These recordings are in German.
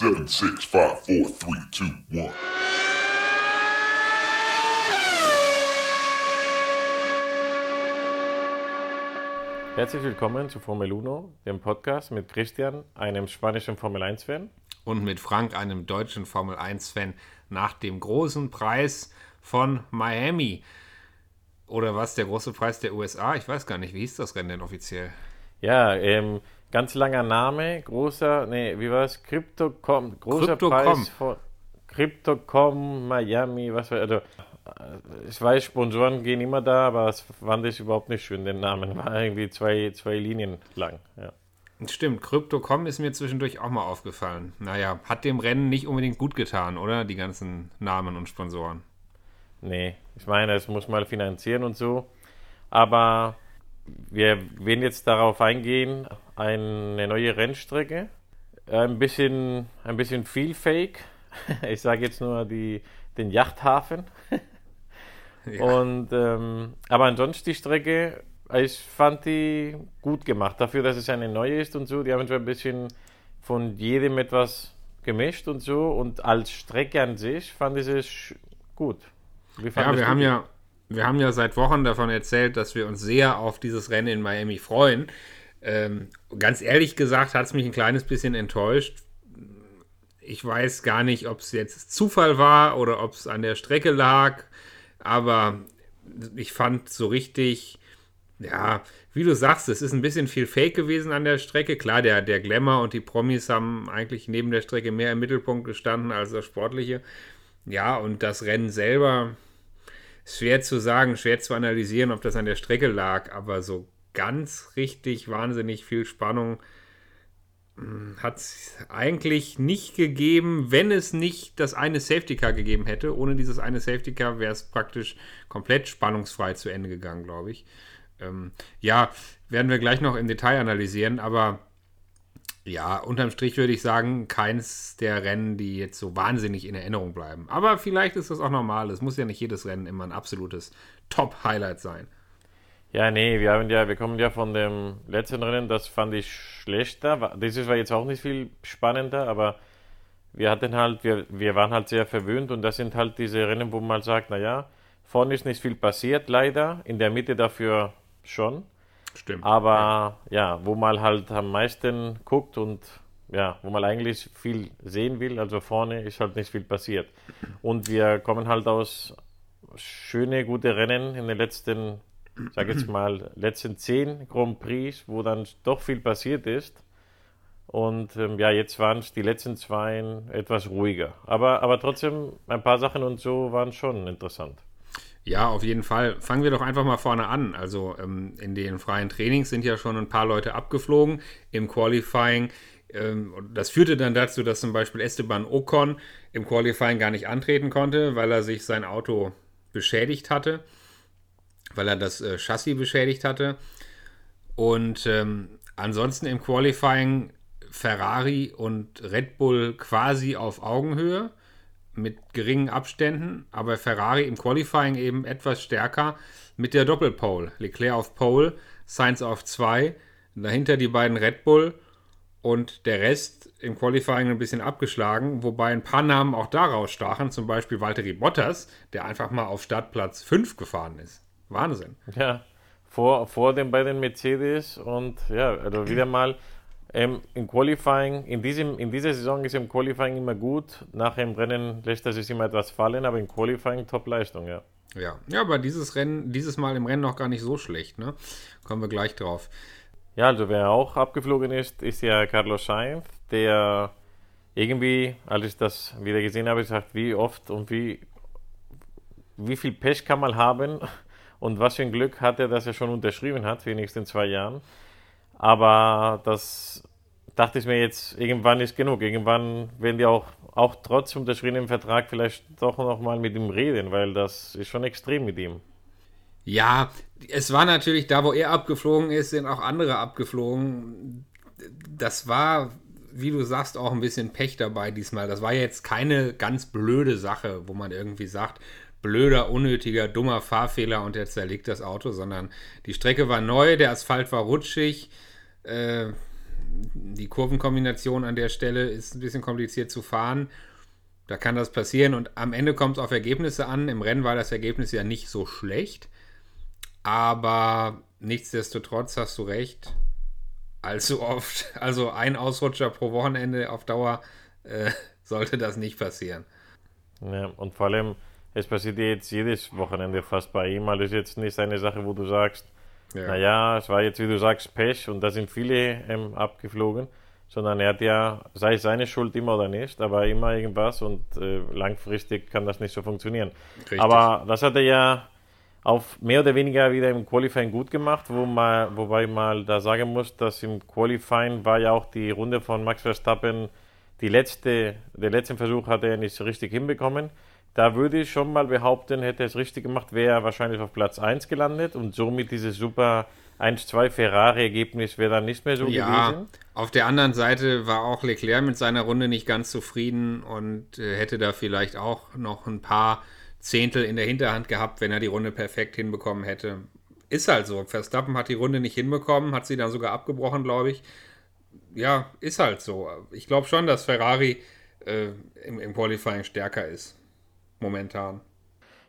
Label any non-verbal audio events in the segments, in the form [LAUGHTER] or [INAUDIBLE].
Seven, six, five, four, three, two, one. Herzlich willkommen zu Formel Uno, dem Podcast mit Christian, einem spanischen Formel 1-Fan. Und mit Frank, einem deutschen Formel 1-Fan, nach dem großen Preis von Miami. Oder was, der große Preis der USA? Ich weiß gar nicht, wie hieß das Rennen denn offiziell? Ja, ähm, ganz langer Name, großer, nee, wie war es? Cryptocom, großer Cryptocom. Preis von Cryptocom Miami, was war, also, äh, ich weiß, Sponsoren gehen immer da, aber das fand ich überhaupt nicht schön, den Namen. War irgendwie zwei, zwei Linien lang, ja. Stimmt, Crypto.com ist mir zwischendurch auch mal aufgefallen. Naja, hat dem Rennen nicht unbedingt gut getan, oder? Die ganzen Namen und Sponsoren. Nee, ich meine, es muss mal finanzieren und so. Aber wir werden jetzt darauf eingehen, eine neue Rennstrecke. Ein bisschen, ein bisschen viel Fake. [LAUGHS] Ich sage jetzt nur die, den Yachthafen. [LAUGHS] Ja. Und, ähm, aber ansonsten die Strecke, ich fand die gut gemacht. Dafür, dass es eine neue ist und so. Die haben schon ein bisschen von jedem etwas gemischt und so. Und als Strecke an sich fand ich es gut. Ja, wir haben ja, wir haben ja seit Wochen davon erzählt, dass wir uns sehr auf dieses Rennen in Miami freuen. Ähm, ganz ehrlich gesagt hat es mich ein kleines bisschen enttäuscht. Ich weiß gar nicht, ob es jetzt Zufall war oder ob es an der Strecke lag, aber ich fand so richtig, ja, wie du sagst, es ist ein bisschen viel Fake gewesen an der Strecke. Klar, der, der Glamour und die Promis haben eigentlich neben der Strecke mehr im Mittelpunkt gestanden als das Sportliche. Ja, und das Rennen selber, schwer zu sagen, schwer zu analysieren, ob das an der Strecke lag, aber so ganz richtig wahnsinnig viel Spannung hat es eigentlich nicht gegeben, wenn es nicht das eine Safety Car gegeben hätte. Ohne dieses eine Safety Car wäre es praktisch komplett spannungsfrei zu Ende gegangen, glaube ich. Ähm, ja, werden wir gleich noch im Detail analysieren, aber ja, unterm Strich würde ich sagen, keins der Rennen, die jetzt so wahnsinnig in Erinnerung bleiben. Aber vielleicht ist das auch normal. Es muss ja nicht jedes Rennen immer ein absolutes Top-Highlight sein. Ja, nee, wir haben ja, wir kommen ja von dem letzten Rennen, das fand ich schlechter. Dieses war jetzt auch nicht viel spannender, aber wir hatten halt, wir, wir waren halt sehr verwöhnt und das sind halt diese Rennen, wo man sagt, naja, vorne ist nicht viel passiert, leider, in der Mitte dafür schon. Stimmt. Aber ja, wo man halt am meisten guckt und ja, wo man eigentlich viel sehen will, also vorne ist halt nicht viel passiert. Und wir kommen halt aus schöne, gute Rennen in den letzten, sag jetzt mal, letzten zehn Grand Prix, wo dann doch viel passiert ist. Und ähm, ja, jetzt waren es die letzten zwei etwas ruhiger. Aber, aber trotzdem, ein paar Sachen und so waren schon interessant. Ja, auf jeden Fall. Fangen wir doch einfach mal vorne an. Also ähm, in den freien Trainings sind ja schon ein paar Leute abgeflogen. Im Qualifying, ähm, das führte dann dazu, dass zum Beispiel Esteban Ocon im Qualifying gar nicht antreten konnte, weil er sich sein Auto beschädigt hatte, weil er das äh, Chassis beschädigt hatte. Und ähm, ansonsten im Qualifying Ferrari und Red Bull quasi auf Augenhöhe mit geringen Abständen, aber Ferrari im Qualifying eben etwas stärker mit der Doppelpole. Leclerc auf Pole, Sainz auf 2, dahinter die beiden Red Bull und der Rest im Qualifying ein bisschen abgeschlagen, wobei ein paar Namen auch daraus stachen, zum Beispiel Valtteri Bottas, der einfach mal auf Startplatz 5 gefahren ist. Wahnsinn. Ja, vor, vor den beiden Mercedes und ja, also wieder mal ähm, im Qualifying, in, diesem, in dieser Saison ist im Qualifying immer gut, nach dem Rennen lässt er sich immer etwas fallen, aber im Qualifying Top-Leistung, ja. Ja, ja, aber dieses Rennen, dieses Mal im Rennen noch gar nicht so schlecht, ne? Kommen wir gleich drauf. Ja, also wer auch abgeflogen ist, ist ja Carlos Sainz, der irgendwie, als ich das wieder gesehen habe, gesagt, wie oft und wie, wie viel Pech kann man haben und was für ein Glück hat er, dass er schon unterschrieben hat für die nächsten zwei Jahren. Aber das dachte ich mir jetzt, irgendwann ist genug. Irgendwann werden die auch, auch trotz unterschriebenem Vertrag vielleicht doch nochmal mit ihm reden, weil das ist schon extrem mit ihm. Ja, es war natürlich da, wo er abgeflogen ist, sind auch andere abgeflogen. Das war, wie du sagst, auch ein bisschen Pech dabei diesmal. Das war jetzt keine ganz blöde Sache, wo man irgendwie sagt, blöder, unnötiger, dummer Fahrfehler und er zerlegt das Auto, sondern die Strecke war neu, der Asphalt war rutschig. Äh, die Kurvenkombination an der Stelle ist ein bisschen kompliziert zu fahren. Da kann das passieren und am Ende kommt es auf Ergebnisse an. Im Rennen war das Ergebnis ja nicht so schlecht. Aber nichtsdestotrotz hast du recht. Allzu oft, [LAUGHS] also ein Ausrutscher pro Wochenende auf Dauer äh, [LAUGHS] sollte das nicht passieren. Ja, und vor allem, es passiert jetzt jedes Wochenende fast bei ihm. Also ist jetzt nicht eine Sache, wo du sagst, ja. naja, es war jetzt, wie du sagst, Pech und da sind viele ähm, abgeflogen, sondern er hat ja, sei es seine Schuld immer oder nicht, aber immer irgendwas und äh, langfristig kann das nicht so funktionieren. Richtig. Aber das hat er ja auf mehr oder weniger wieder im Qualifying gut gemacht, wo mal, wobei mal da sagen muss, dass im Qualifying war ja auch die Runde von Max Verstappen die letzte, der letzte Versuch hat er nicht richtig hinbekommen. Da würde ich schon mal behaupten, hätte er es richtig gemacht, wäre er wahrscheinlich auf Platz 1 gelandet und somit dieses super 1-2 Ferrari-Ergebnis wäre dann nicht mehr so ja, gewesen. Auf der anderen Seite war auch Leclerc mit seiner Runde nicht ganz zufrieden und äh, hätte da vielleicht auch noch ein paar Zehntel in der Hinterhand gehabt, wenn er die Runde perfekt hinbekommen hätte. Ist halt so. Verstappen hat die Runde nicht hinbekommen, hat sie dann sogar abgebrochen, glaube ich ja, ist halt so. Ich glaube schon, dass Ferrari äh, im, im, Qualifying stärker ist. Momentan.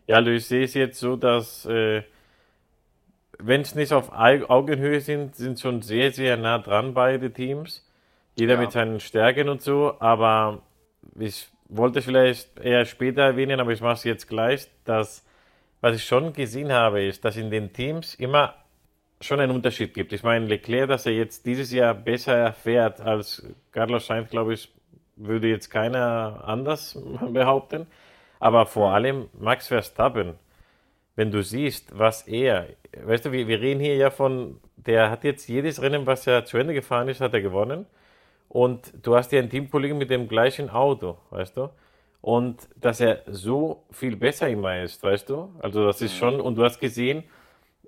Ja, also ich sehe es jetzt so, dass äh, wenn es nicht auf Augenhöhe sind, sind schon sehr, sehr nah dran beide Teams. Jeder ja. mit seinen Stärken und so, aber ich wollte vielleicht eher später erwähnen, aber ich mache es jetzt gleich, dass was ich schon gesehen habe, ist, dass in den Teams immer schon einen Unterschied gibt. Ich meine, Leclerc, dass er jetzt dieses Jahr besser fährt als Carlos Sainz, glaube ich, würde jetzt keiner anders [LAUGHS] behaupten. Aber vor allem Max Verstappen, wenn du siehst, was er, weißt du, wir, wir reden hier ja von, der hat jetzt jedes Rennen, was er zu Ende gefahren ist, hat er gewonnen. Und du hast ja einen Teamkollegen mit dem gleichen Auto, weißt du? Und dass er so viel besser immer ist, weißt du? Also das ist schon, und du hast gesehen,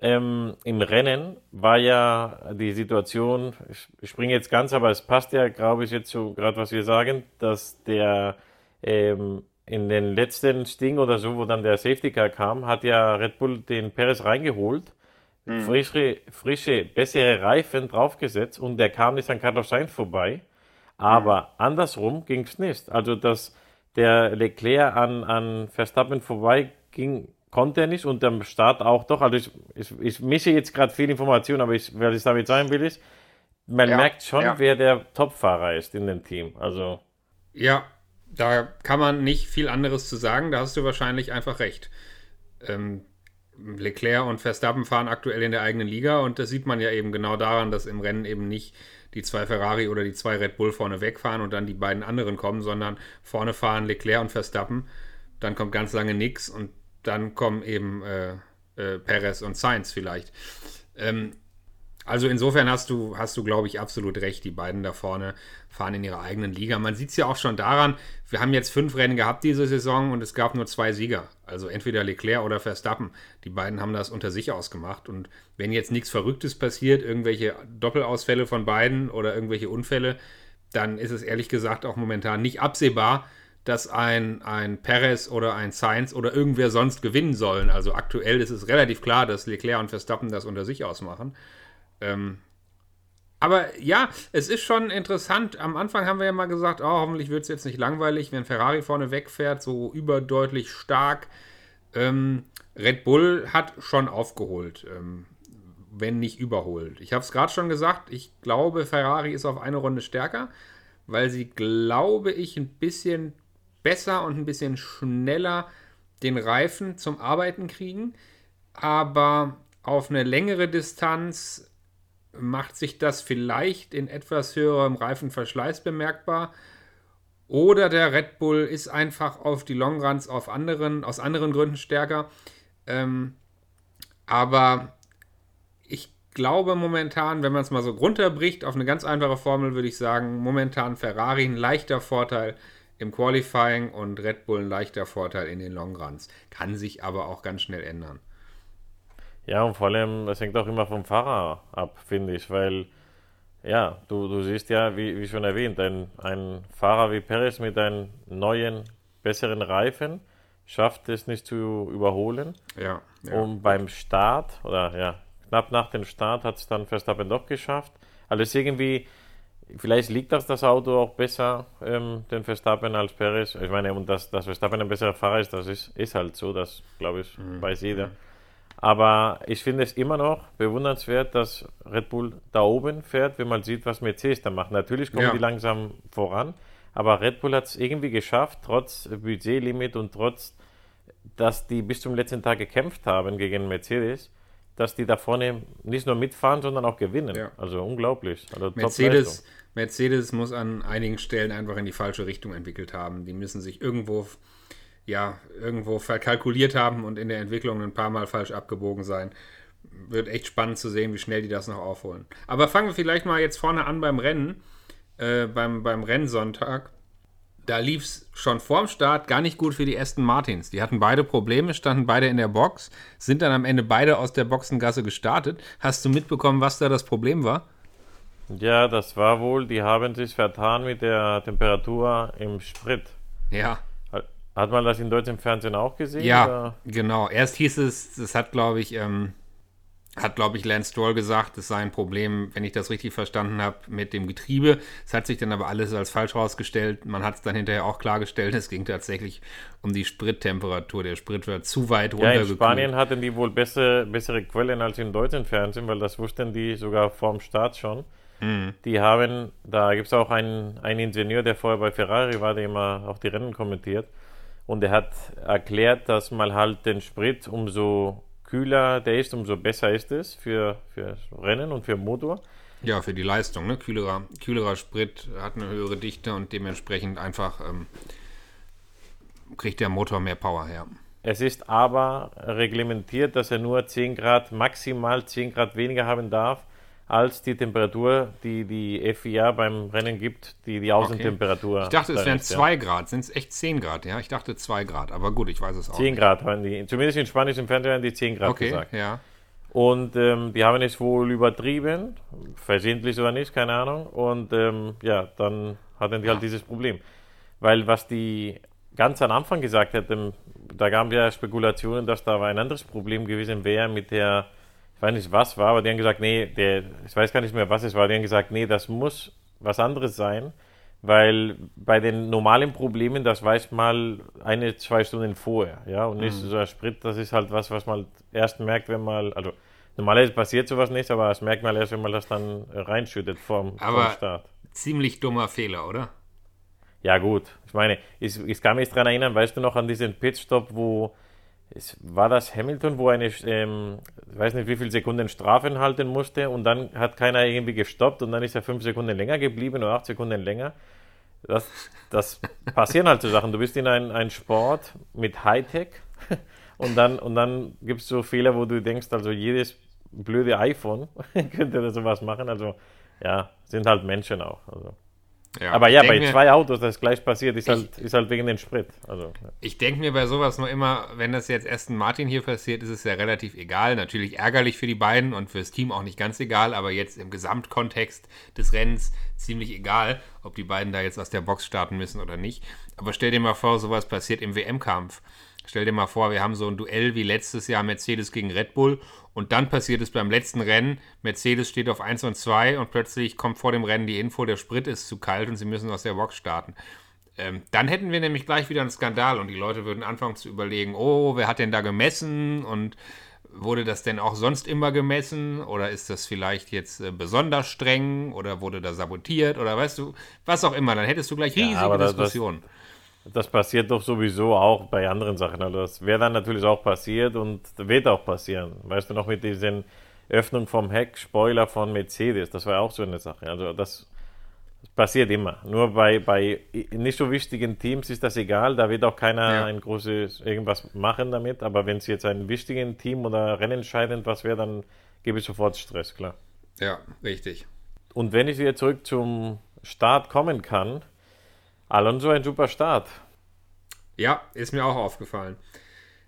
ähm, im Rennen war ja die Situation, ich springe jetzt ganz, aber es passt ja, glaube ich, jetzt so gerade, was wir sagen, dass der ähm, in den letzten Sting oder so, wo dann der Safety Car kam, hat ja Red Bull den Perez reingeholt, mhm. frische, frische, bessere Reifen draufgesetzt und der kam nicht an Carlos Sainz vorbei. Aber mhm. andersrum ging es nicht. Also, dass der Leclerc an, an Verstappen vorbei ging, konnte er nicht und am Start auch doch. Also ich, ich, ich mische jetzt gerade viel Information, aber ich, was ich damit sagen will, ist, man ja, merkt schon, ja. wer der Topfahrer ist in dem Team. Also. Ja, da kann man nicht viel anderes zu sagen, da hast du wahrscheinlich einfach recht. Ähm, Leclerc und Verstappen fahren aktuell in der eigenen Liga und das sieht man ja eben genau daran, dass im Rennen eben nicht die zwei Ferrari oder die zwei Red Bull vorne wegfahren und dann die beiden anderen kommen, sondern vorne fahren Leclerc und Verstappen. Dann kommt ganz lange nichts und dann kommen eben äh, äh, Perez und Sainz vielleicht. Ähm, also insofern hast du, hast du, glaube ich, absolut recht. Die beiden da vorne fahren in ihrer eigenen Liga. Man sieht es ja auch schon daran, wir haben jetzt fünf Rennen gehabt diese Saison und es gab nur zwei Sieger. Also entweder Leclerc oder Verstappen. Die beiden haben das unter sich ausgemacht. Und wenn jetzt nichts Verrücktes passiert, irgendwelche Doppelausfälle von beiden oder irgendwelche Unfälle, dann ist es ehrlich gesagt auch momentan nicht absehbar, dass ein, ein Perez oder ein Sainz oder irgendwer sonst gewinnen sollen. Also aktuell ist es relativ klar, dass Leclerc und Verstappen das unter sich ausmachen. Ähm, aber ja, es ist schon interessant. Am Anfang haben wir ja mal gesagt, oh, hoffentlich wird es jetzt nicht langweilig, wenn Ferrari vorne wegfährt, so überdeutlich stark. Ähm, Red Bull hat schon aufgeholt, ähm, wenn nicht überholt. Ich habe es gerade schon gesagt, ich glaube, Ferrari ist auf eine Runde stärker, weil sie, glaube ich, ein bisschen besser und ein bisschen schneller den Reifen zum Arbeiten kriegen. Aber auf eine längere Distanz macht sich das vielleicht in etwas höherem Reifenverschleiß bemerkbar. Oder der Red Bull ist einfach auf die Longruns auf anderen, aus anderen Gründen stärker. Ähm, aber ich glaube momentan, wenn man es mal so runterbricht, auf eine ganz einfache Formel würde ich sagen, momentan Ferrari ein leichter Vorteil im Qualifying und Red Bull ein leichter Vorteil in den Longruns. Kann sich aber auch ganz schnell ändern. Ja, und vor allem, es hängt auch immer vom Fahrer ab, finde ich, weil, ja, du, du siehst ja, wie, wie schon erwähnt, ein, ein Fahrer wie Perez mit einem neuen, besseren Reifen schafft es nicht zu überholen. Ja, ja. Und beim Start, oder ja, knapp nach dem Start hat es dann Verstappen doch geschafft. Also es ist irgendwie, Vielleicht liegt das das Auto auch besser, ähm, den Verstappen als Perez. Ich meine, und dass, dass Verstappen ein besserer Fahrer ist, das ist, ist halt so, das glaube ich, Mhm. weiß jeder. Aber ich finde es immer noch bewundernswert, dass Red Bull da oben fährt, wenn man sieht, was Mercedes da macht. Natürlich kommen Ja. die langsam voran, aber Red Bull hat es irgendwie geschafft, trotz Budgetlimit und trotz, dass die bis zum letzten Tag gekämpft haben gegen Mercedes, dass die da vorne nicht nur mitfahren, sondern auch gewinnen. Ja. Also unglaublich. Also Mercedes, Mercedes muss an einigen Stellen einfach in die falsche Richtung entwickelt haben. Die müssen sich irgendwo, ja, irgendwo verkalkuliert haben und in der Entwicklung ein paar Mal falsch abgebogen sein. Wird echt spannend zu sehen, wie schnell die das noch aufholen. Aber fangen wir vielleicht mal jetzt vorne an beim Rennen, äh, beim, beim Rennsonntag. Da lief es schon vorm Start gar nicht gut für die Aston Martins. Die hatten beide Probleme, standen beide in der Box, sind dann am Ende beide aus der Boxengasse gestartet. Hast du mitbekommen, was da das Problem war? Ja, das war wohl, die haben sich vertan mit der Temperatur im Sprit. Ja, Hat- man das in deutschem Fernsehen auch gesehen? Ja, oder? genau. Erst hieß es, das hat, glaube ich, ähm, hat, glaube ich, Lance Stroll gesagt, es sei ein Problem, wenn ich das richtig verstanden habe, mit dem Getriebe. Es hat sich dann aber alles als falsch herausgestellt. Man hat es dann hinterher auch klargestellt, es ging tatsächlich um die Sprittemperatur. Der Sprit war zu weit Ja, in runtergekühlt. Spanien hatten die wohl bessere, bessere Quellen als im deutschen Fernsehen, weil das wussten die sogar vorm Start schon. Mhm. Die haben, da gibt es auch einen, einen Ingenieur, der vorher bei Ferrari war, der immer auch die Rennen kommentiert. Und der hat erklärt, dass man halt den Sprit umso kühler der ist, umso besser ist es für, für Rennen und für Motor. ja, für die Leistung. Ne? Kühlerer, kühlerer Sprit hat eine höhere Dichte und dementsprechend einfach ähm, kriegt der Motor mehr Power her. Es ist aber reglementiert, dass er nur 10 Grad, maximal 10 Grad weniger haben darf, als die Temperatur, die die FIA beim Rennen gibt, die die Außentemperatur. Ich dachte, es wären ist, ja. 2 Grad. Sind es echt 10 Grad? Ja, ich dachte 2 Grad. Aber gut, ich weiß es auch 10 nicht. Grad haben die, zumindest in spanischen Fernsehen haben die 10 Grad Okay, gesagt. ja. Und ähm, die haben es wohl übertrieben, versehentlich oder nicht, keine Ahnung. Und ähm, ja, dann hatten die halt dieses Problem. Weil was die ganz am Anfang gesagt hätten, da gab es ja Spekulationen, dass da ein anderes Problem gewesen wäre mit der, ich weiß nicht was war, aber die haben gesagt, nee, der, ich weiß gar nicht mehr, was es war, die haben gesagt, nee, das muss was anderes sein, weil bei den normalen Problemen, das weiß mal eine, zwei Stunden vorher, ja, und nicht so ein Sprit, das ist halt was, was man erst merkt, wenn man, also normalerweise passiert sowas nicht, aber das merkt man erst, wenn man das dann reinschüttet vom, Aber- vom Start. Ziemlich dummer Fehler, oder? Ja, gut. Ich meine, ich, ich kann mich daran erinnern, weißt du noch an diesen Pitstop, wo es war das Hamilton, wo eine, ähm, weiß nicht, wie viele Sekunden Strafen halten musste und dann hat keiner irgendwie gestoppt und dann ist er fünf Sekunden länger geblieben oder acht Sekunden länger. Das, das passieren halt so Sachen. Du bist in einem ein Sport mit Hightech [LAUGHS] und dann, und dann gibt es so Fehler, wo du denkst, also jedes blöde iPhone [LAUGHS] könnte da sowas machen. Also ja, sind halt Menschen auch. Also. Ja, Aber ja, ich bei mir, zwei Autos, das gleich passiert, ist halt, ist halt wegen den Sprit. Also, ja. Ich denke mir bei sowas nur immer, wenn das jetzt Aston Martin hier passiert, ist es ja relativ egal. Natürlich ärgerlich für die beiden und fürs Team auch nicht ganz egal, aber jetzt im Gesamtkontext des Rennens ziemlich egal, ob die beiden da jetzt aus der Box starten müssen oder nicht. Aber stell dir mal vor, sowas passiert im WM-Kampf. Stell dir mal vor, wir haben so ein Duell wie letztes Jahr Mercedes gegen Red Bull und dann passiert es beim letzten Rennen, Mercedes steht auf 1 und 2 und plötzlich kommt vor dem Rennen die Info, der Sprit ist zu kalt und sie müssen aus der Box starten. Ähm, dann hätten wir nämlich gleich wieder einen Skandal und die Leute würden anfangen zu überlegen, oh, wer hat denn da gemessen und wurde das denn auch sonst immer gemessen oder ist das vielleicht jetzt äh, besonders streng oder wurde da sabotiert oder weißt du, was auch immer, dann hättest du gleich riesige aber das- das- Diskussionen. Das passiert doch sowieso auch bei anderen Sachen. Also das wäre dann natürlich auch passiert und wird auch passieren. Weißt du noch mit diesen Öffnung vom Heck, Spoiler von Mercedes, das war ja auch so eine Sache. Also das, das passiert immer. Nur bei, bei nicht so wichtigen Teams ist das egal, da wird auch keiner Ja. ein großes irgendwas machen damit. Aber wenn es jetzt ein wichtigen Team oder rennentscheidend was wäre, dann gebe ich sofort Stress, klar. Ja, richtig. Und wenn ich wieder zurück zum Start kommen kann, Alonso ein super Start. Ja, ist mir auch aufgefallen.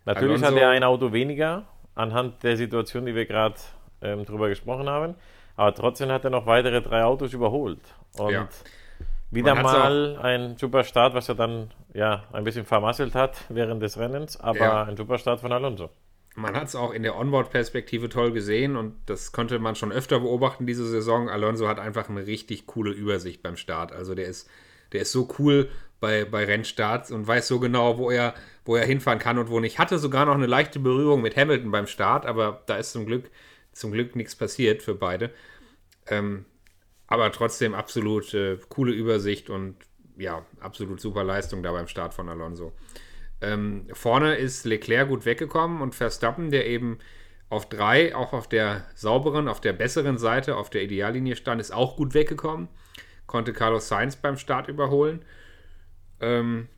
Natürlich Alonso- hat er ein Auto weniger, anhand der Situation, die wir gerade ähm, drüber gesprochen haben. Aber trotzdem hat er noch weitere drei Autos überholt. Und Ja. wieder mal ein super Start, was er dann ja ein bisschen vermasselt hat während des Rennens, aber Ja. ein super Start von Alonso. man hat es auch in der Onboard-Perspektive toll gesehen und das konnte man schon öfter beobachten diese Saison. Alonso hat einfach eine richtig coole Übersicht beim Start. Also der ist, der ist so cool bei, bei Rennstarts und weiß so genau, wo er, wo er hinfahren kann und wo nicht. Hatte sogar noch eine leichte Berührung mit Hamilton beim Start, aber da ist zum Glück, zum Glück nichts passiert für beide. Ähm, aber trotzdem absolut äh, coole Übersicht und ja, absolut super Leistung da beim Start von Alonso. Ähm, vorne ist Leclerc gut weggekommen und Verstappen, der eben auf drei, auch auf der sauberen, auf der besseren Seite, auf der Ideallinie stand, ist auch gut weggekommen. Konnte Carlos Sainz beim Start überholen. Ähm,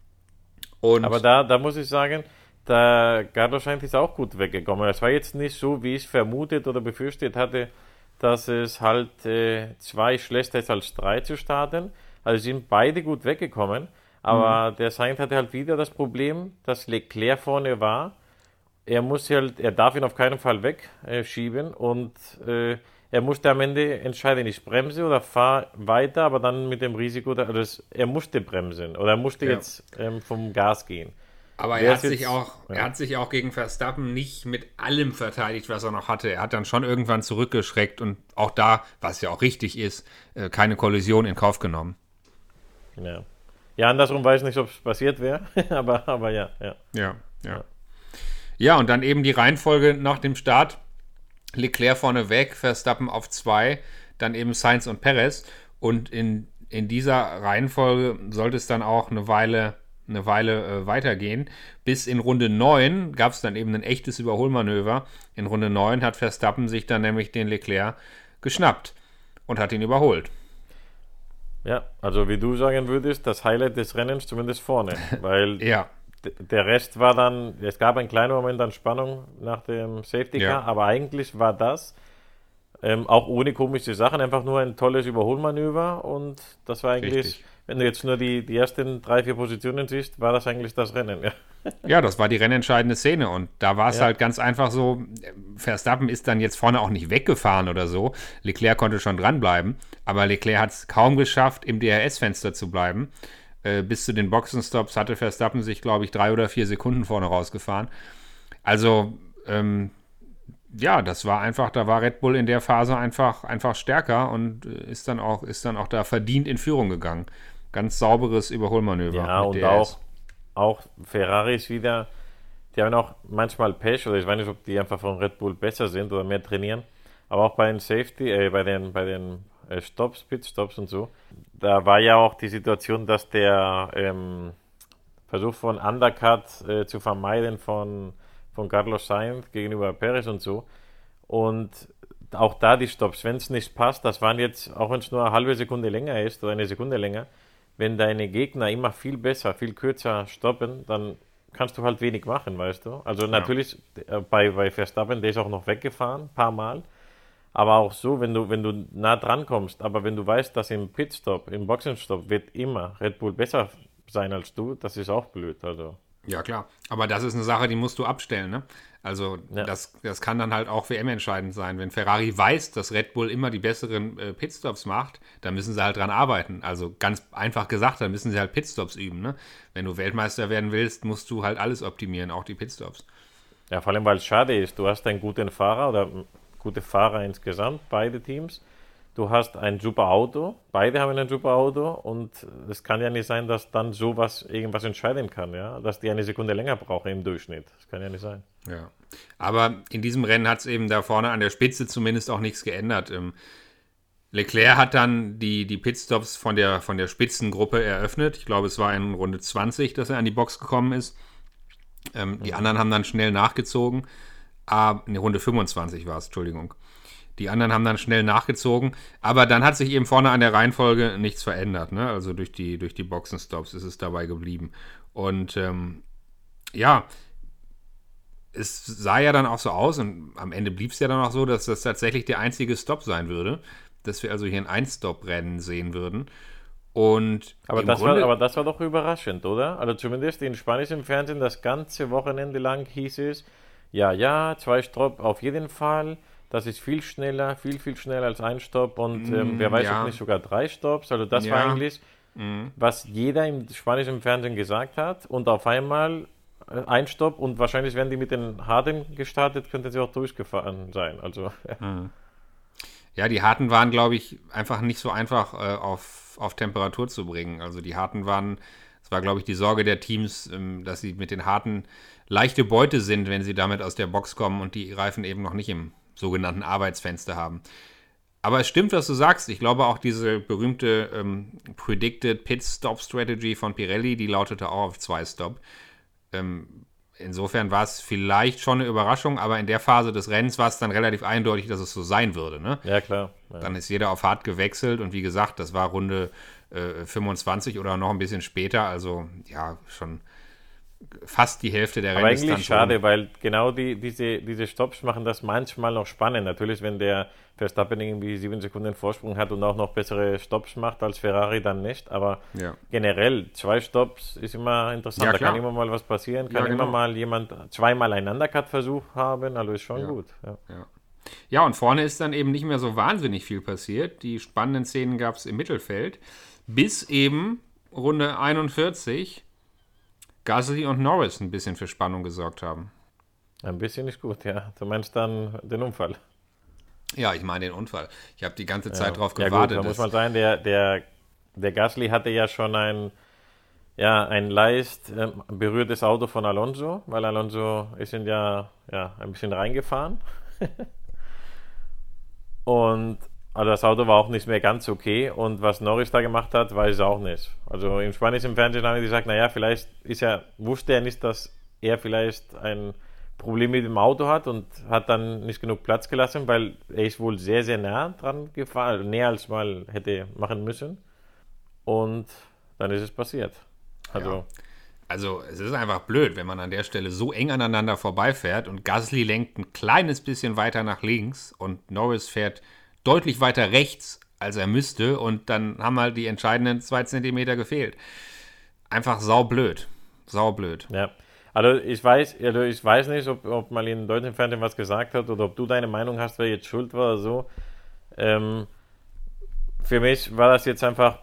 Aber da, da muss ich sagen, der Carlos Sainz ist auch gut weggekommen. Es war jetzt nicht so, wie ich vermutet oder befürchtet hatte, dass es halt äh, zwei schlechter ist als drei zu starten. Also sind beide gut weggekommen. Aber mhm. der Sainz hatte halt wieder das Problem, dass Leclerc vorne war. Er muss halt, er darf ihn auf keinen Fall wegschieben und äh, er musste am Ende entscheiden, ich bremse oder fahre weiter, aber dann mit dem Risiko, also er musste bremsen oder er musste ja. jetzt ähm, vom Gas gehen. Aber er hat, sich auch, ja. er hat sich auch gegen Verstappen nicht mit allem verteidigt, was er noch hatte. Er hat dann schon irgendwann zurückgeschreckt und auch da, was ja auch richtig ist, äh, keine Kollision in Kauf genommen. Ja. Ja, andersrum weiß ich nicht, ob es passiert wäre, [LAUGHS] aber, aber ja, ja. Ja, ja. Ja, und dann eben die Reihenfolge nach dem Start. Leclerc vorne weg, Verstappen auf zwei, dann eben Sainz und Perez. Und in, in dieser Reihenfolge sollte es dann auch eine Weile, eine Weile äh, weitergehen. Bis in Runde 9 gab es dann eben ein echtes Überholmanöver. In Runde 9 hat Verstappen sich dann nämlich den Leclerc geschnappt und hat ihn überholt. Ja, also wie du sagen würdest, das Highlight des Rennens zumindest vorne, [LAUGHS] weil ja. Der Rest war dann, es gab einen kleinen Moment an Spannung nach dem Safety Car, ja. aber eigentlich war das ähm, auch ohne komische Sachen, einfach nur ein tolles Überholmanöver und das war eigentlich, Richtig. wenn du jetzt nur die, die ersten drei, vier Positionen siehst, war das eigentlich das Rennen. Ja, ja das war die rennentscheidende Szene und da war es ja. halt ganz einfach so, Verstappen ist dann jetzt vorne auch nicht weggefahren oder so, Leclerc konnte schon dranbleiben, aber Leclerc hat es kaum geschafft, im DRS-Fenster zu bleiben. Äh, bis zu den Boxenstops hatte Verstappen sich, glaube ich, drei oder vier Sekunden vorne rausgefahren. Also, ähm, ja, das war einfach, da war Red Bull in der Phase einfach, einfach stärker und äh, ist dann auch, ist dann auch da verdient in Führung gegangen. Ganz sauberes Überholmanöver. Ja, und auch, auch Ferrari ist wieder, die haben auch manchmal Pech, oder ich weiß nicht, ob die einfach von Red Bull besser sind oder mehr trainieren, aber auch bei den Safety, äh, bei den, bei den äh, Stops, Pitstops und so, da war ja auch die Situation, dass der ähm, Versuch von Undercut äh, zu vermeiden von von Carlos Sainz gegenüber Perez und so. Und auch da die Stops, wenn es nicht passt, das waren jetzt, auch wenn es nur eine halbe Sekunde länger ist oder eine Sekunde länger, wenn deine Gegner immer viel besser, viel kürzer stoppen, dann kannst du halt wenig machen, weißt du. Also ja. natürlich äh, bei, bei Verstappen, der ist auch noch weggefahren, ein paar Mal. Aber auch so, wenn du, wenn du nah dran kommst, aber wenn du weißt, dass im Pitstop, im Boxenstopp wird immer Red Bull besser sein als du, das ist auch blöd. Also. Ja, klar. Aber das ist eine Sache, die musst du abstellen. Ne? Also ja. das, das kann dann halt auch WM-entscheidend sein. Wenn Ferrari weiß, dass Red Bull immer die besseren äh, Pitstops macht, dann müssen sie halt dran arbeiten. Also ganz einfach gesagt, dann müssen sie halt Pitstops üben. Ne? Wenn du Weltmeister werden willst, musst du halt alles optimieren, auch die Pitstops. Ja, vor allem, weil es schade ist. Du hast einen guten Fahrer oder gute Fahrer insgesamt, beide Teams du hast ein super Auto, beide haben ein super Auto und es kann ja nicht sein, dass dann sowas irgendwas entscheiden kann, ja, dass die eine Sekunde länger brauchen im Durchschnitt. Das kann ja nicht sein. Ja, aber in diesem Rennen hat es eben da vorne an der Spitze zumindest auch nichts geändert. Ähm, Leclerc hat dann die, die Pitstops von der, von der Spitzengruppe eröffnet. Ich glaube, es war in Runde 20, dass er an die Box gekommen ist. Ähm, die anderen haben dann schnell nachgezogen. Ah, in Runde 25 war es, Entschuldigung. Die anderen haben dann schnell nachgezogen. Aber dann hat sich eben vorne an der Reihenfolge nichts verändert. Ne? Also durch die, durch die Boxenstops ist es dabei geblieben. Und ähm, ja, es sah ja dann auch so aus und am Ende blieb es ja dann auch so, dass das tatsächlich der einzige Stop sein würde. Dass wir also hier ein Ein-Stop-Rennen sehen würden. Und aber das, war, aber das war doch überraschend, oder? Also zumindest in spanischen Fernsehen das ganze Wochenende lang hieß es, ja, ja, zwei Stopp auf jeden Fall. Das ist viel schneller, viel, viel schneller als ein Stopp und ähm, mm, wer weiß, ja. ob nicht sogar drei Stops. Also das ja. war eigentlich, mm. was jeder im spanischen Fernsehen gesagt hat. Und auf einmal äh, ein Stopp und wahrscheinlich, wenn die mit den Harten gestartet, könnten sie auch durchgefahren sein. Also, ja. [LAUGHS] ja die Harten waren, glaube ich, einfach nicht so einfach äh, auf, auf Temperatur zu bringen. Also die Harten waren, es war, glaube ich, die Sorge der Teams, ähm, dass sie mit den Harten leichte Beute sind, wenn sie damit aus der Box kommen und die Reifen eben noch nicht im sogenannten Arbeitsfenster haben. Aber es stimmt, was du sagst. Ich glaube auch diese berühmte ähm, Predicted Pit Stop Strategy von Pirelli, die lautete auch auf zwei Stop. Ähm, insofern war es vielleicht schon eine Überraschung, aber in der Phase des Rennens war es dann relativ eindeutig, dass es so sein würde. Ne? Ja, klar. Ja. Dann ist jeder auf hart gewechselt und wie gesagt, das war Runde äh, 25 oder noch ein bisschen später. Also ja, schon fast die Hälfte der Rennen. Aber eigentlich schade, weil genau die, diese, diese Stops machen das manchmal noch spannend. Natürlich, wenn der Verstappen irgendwie sieben Sekunden Vorsprung hat und auch noch bessere Stops macht als Ferrari, dann nicht. Aber ja. generell, zwei Stops ist immer interessant. Ja, da kann immer mal was passieren. Kann ja, genau. immer mal jemand zweimal einen Undercut-Versuch haben. Also ist schon gut. Ja. und vorne ist dann eben nicht mehr so wahnsinnig viel passiert. Die spannenden Szenen gab es im Mittelfeld. Bis eben Runde 41 Gasly und Norris ein bisschen für Spannung gesorgt haben. Ein bisschen ist gut, ja. Du meinst dann den Unfall. Ja, ich meine den Unfall. Ich habe die ganze Zeit ja. darauf gewartet. Ja, gut, da muss man sagen, der, der, der Gasly hatte ja schon ein, ja, ein leicht äh, berührtes Auto von Alonso, weil Alonso ist ihn ja, ja ein bisschen reingefahren. [LAUGHS] und also das Auto war auch nicht mehr ganz okay und was Norris da gemacht hat, weiß ich auch nicht. Also im spanischen Fernsehen haben die gesagt, naja, vielleicht ist er, wusste er nicht, dass er vielleicht ein Problem mit dem Auto hat und hat dann nicht genug Platz gelassen, weil er ist wohl sehr, sehr nah dran gefahren, also näher als mal hätte machen müssen. Und dann ist es passiert. Also, ja. also es ist einfach blöd, wenn man an der Stelle so eng aneinander vorbeifährt und Gasly lenkt ein kleines bisschen weiter nach links und Norris fährt deutlich weiter rechts, als er müsste. Und dann haben halt die entscheidenden zwei Zentimeter gefehlt. Einfach saublöd. Saublöd. Ja. Also ich weiß, also ich weiß nicht, ob, ob mal in deutschen Fernsehen was gesagt hat oder ob du deine Meinung hast, wer jetzt schuld war oder so. Ähm, für mich war das jetzt einfach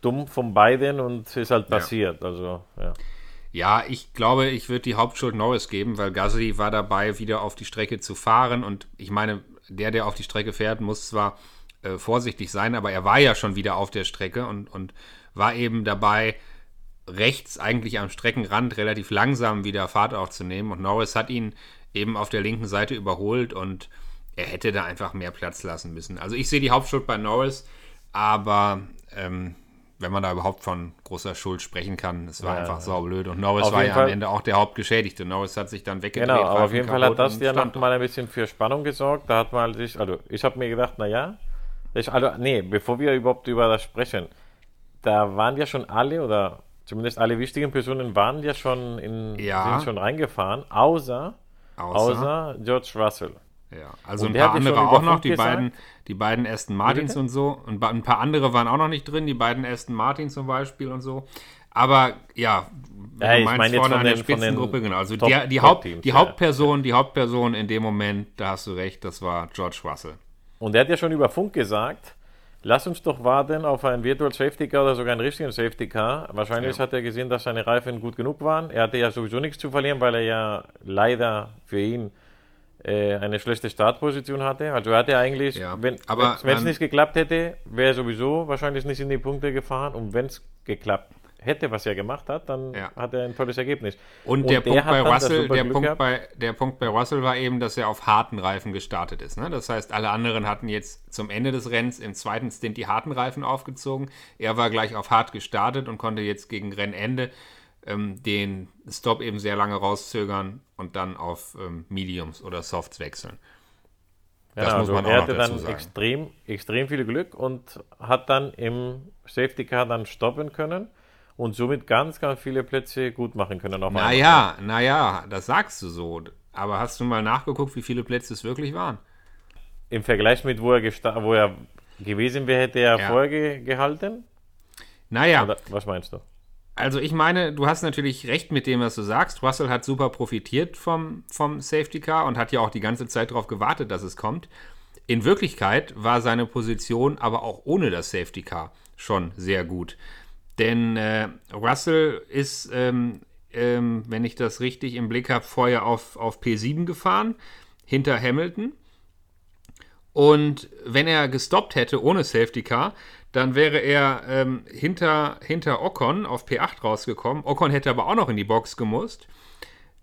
dumm von beiden und ist halt passiert. Ja. Also, ja. Ja, ich glaube, ich würde die Hauptschuld Norris geben, weil Gasly war dabei, wieder auf die Strecke zu fahren. Und ich meine, der, der auf die Strecke fährt, muss zwar äh, vorsichtig sein, aber er war ja schon wieder auf der Strecke und, und war eben dabei, rechts eigentlich am Streckenrand relativ langsam wieder Fahrt aufzunehmen. Und Norris hat ihn eben auf der linken Seite überholt und er hätte da einfach mehr Platz lassen müssen. Also ich sehe die Hauptschuld bei Norris, aber ähm, wenn man da überhaupt von großer Schuld sprechen kann. Es war ja, einfach saublöd. Und Norris war ja Fall. am Ende auch der Hauptgeschädigte. Norris hat sich dann weggedreht. Genau, aber auf jeden Fall hat das ja noch mal ein bisschen für Spannung gesorgt. Da hat man sich, also ich habe mir gedacht, naja, ich, also, nee, bevor wir überhaupt über das sprechen, da waren ja schon alle oder zumindest alle wichtigen Personen waren ja schon in, ja. sind schon reingefahren, außer, außer, außer George Russell. Ja, also und ein paar andere auch noch, die beiden, die beiden Aston Martins und so. Und ein paar andere waren auch noch nicht drin, die beiden Aston Martins zum Beispiel und so. Aber ja, ja du meinst vorne an der Spitzengruppe, genau. Also Top, die, die, Haupt, die ja. Hauptperson, die Hauptperson in dem Moment, da hast du recht, das war George Russell. Und er hat ja schon über Funk gesagt, lass uns doch warten auf ein Virtual Safety Car oder sogar einen richtigen Safety Car. Wahrscheinlich ja. hat er gesehen, dass seine Reifen gut genug waren. Er hatte ja sowieso nichts zu verlieren, weil er ja leider für ihn eine schlechte Startposition hatte. Also er hatte eigentlich, ja, wenn es ähm, nicht geklappt hätte, wäre er sowieso wahrscheinlich nicht in die Punkte gefahren. Und wenn es geklappt hätte, was er gemacht hat, dann ja. hat er ein tolles Ergebnis. Und, und der, der, Punkt bei Russell, der, Punkt bei, der Punkt bei Russell war eben, dass er auf harten Reifen gestartet ist. Ne? Das heißt, alle anderen hatten jetzt zum Ende des Rennens im zweiten Stint die harten Reifen aufgezogen. Er war gleich auf hart gestartet und konnte jetzt gegen Rennende ähm, den Stop eben sehr lange rauszögern und dann auf ähm, Mediums oder Softs wechseln. Das genau, muss man also auch er hatte dann sagen. Extrem, extrem viel Glück und hat dann im Safety Car dann stoppen können und somit ganz, ganz viele Plätze gut machen können. naja, naja, das sagst du so. Aber hast du mal nachgeguckt, wie viele Plätze es wirklich waren? Im Vergleich mit wo er, wo er gewesen wäre, hätte er ja. vorher ge gehalten? Naja. Oder was meinst du? Also ich meine, du hast natürlich recht mit dem, was du sagst. Russell hat super profitiert vom, vom Safety Car und hat ja auch die ganze Zeit darauf gewartet, dass es kommt. In Wirklichkeit war seine Position aber auch ohne das Safety Car schon sehr gut. Denn äh, Russell ist ähm, ähm, wenn ich das richtig im Blick habe, vorher auf, auf P7 gefahren, hinter Hamilton. Und wenn er gestoppt hätte ohne Safety Car, dann wäre er ähm, hinter, hinter Ocon auf P8 rausgekommen. Ocon hätte aber auch noch in die Box gemusst.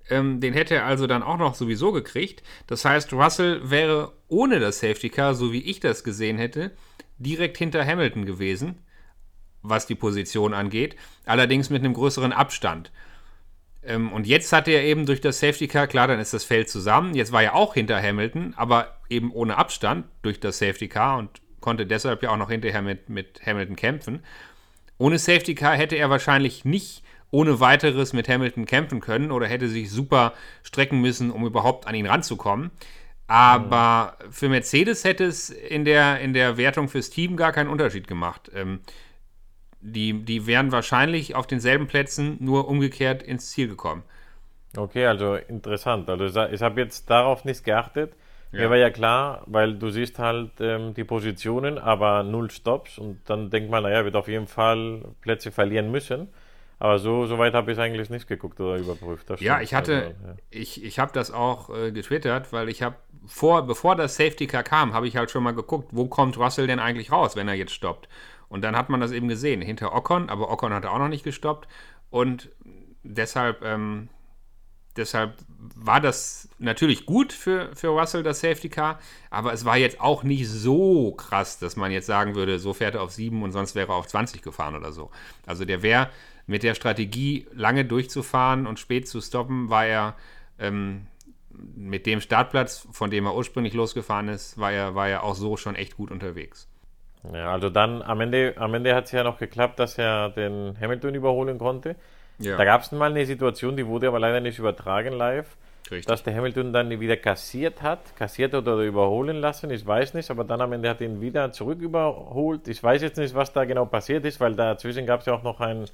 Ähm, den hätte er also dann auch noch sowieso gekriegt. Das heißt, Russell wäre ohne das Safety Car, so wie ich das gesehen hätte, direkt hinter Hamilton gewesen, was die Position angeht. Allerdings mit einem größeren Abstand. Ähm, und jetzt hat er eben durch das Safety Car, klar, dann ist das Feld zusammen. Jetzt war er auch hinter Hamilton, aber eben ohne Abstand durch das Safety Car und konnte deshalb ja auch noch hinterher mit, mit Hamilton kämpfen. Ohne Safety Car hätte er wahrscheinlich nicht ohne weiteres mit Hamilton kämpfen können oder hätte sich super strecken müssen, um überhaupt an ihn ranzukommen. Aber mhm. für Mercedes hätte es in der, in der Wertung fürs Team gar keinen Unterschied gemacht. Ähm, die, die wären wahrscheinlich auf denselben Plätzen nur umgekehrt ins Ziel gekommen. Okay, also interessant. Also ich habe jetzt darauf nicht geachtet. Ja. Mir war ja klar, weil du siehst halt ähm, die Positionen, aber null Stops und dann denkt man, naja, wird auf jeden Fall Plätze verlieren müssen. Aber so, so weit habe ich eigentlich nicht geguckt oder überprüft. ja, ich hatte, also, ja. ich, ich habe das auch äh, getwittert, weil ich habe vor, bevor das Safety Car kam, habe ich halt schon mal geguckt, wo kommt Russell denn eigentlich raus, wenn er jetzt stoppt. Und dann hat man das eben gesehen, hinter Ocon, aber Ocon hatte auch noch nicht gestoppt. Und deshalb ähm, Deshalb war das natürlich gut für, für Russell, das Safety Car, aber es war jetzt auch nicht so krass, dass man jetzt sagen würde, so fährt er auf 7 und sonst wäre er auf 20 gefahren oder so. Also der wäre mit der Strategie, lange durchzufahren und spät zu stoppen, war er ähm, mit dem Startplatz, von dem er ursprünglich losgefahren ist, war er, war er auch so schon echt gut unterwegs. Ja, also dann am Ende, am Ende hat es ja noch geklappt, dass er den Hamilton überholen konnte. Ja. Da gab es mal eine Situation, die wurde aber leider nicht übertragen live, Richtig. dass der Hamilton dann wieder kassiert hat, kassiert oder überholen lassen, ich weiß nicht, aber dann am Ende hat ihn wieder zurück überholt. Ich weiß jetzt nicht, was da genau passiert ist, weil dazwischen gab es ja auch noch ein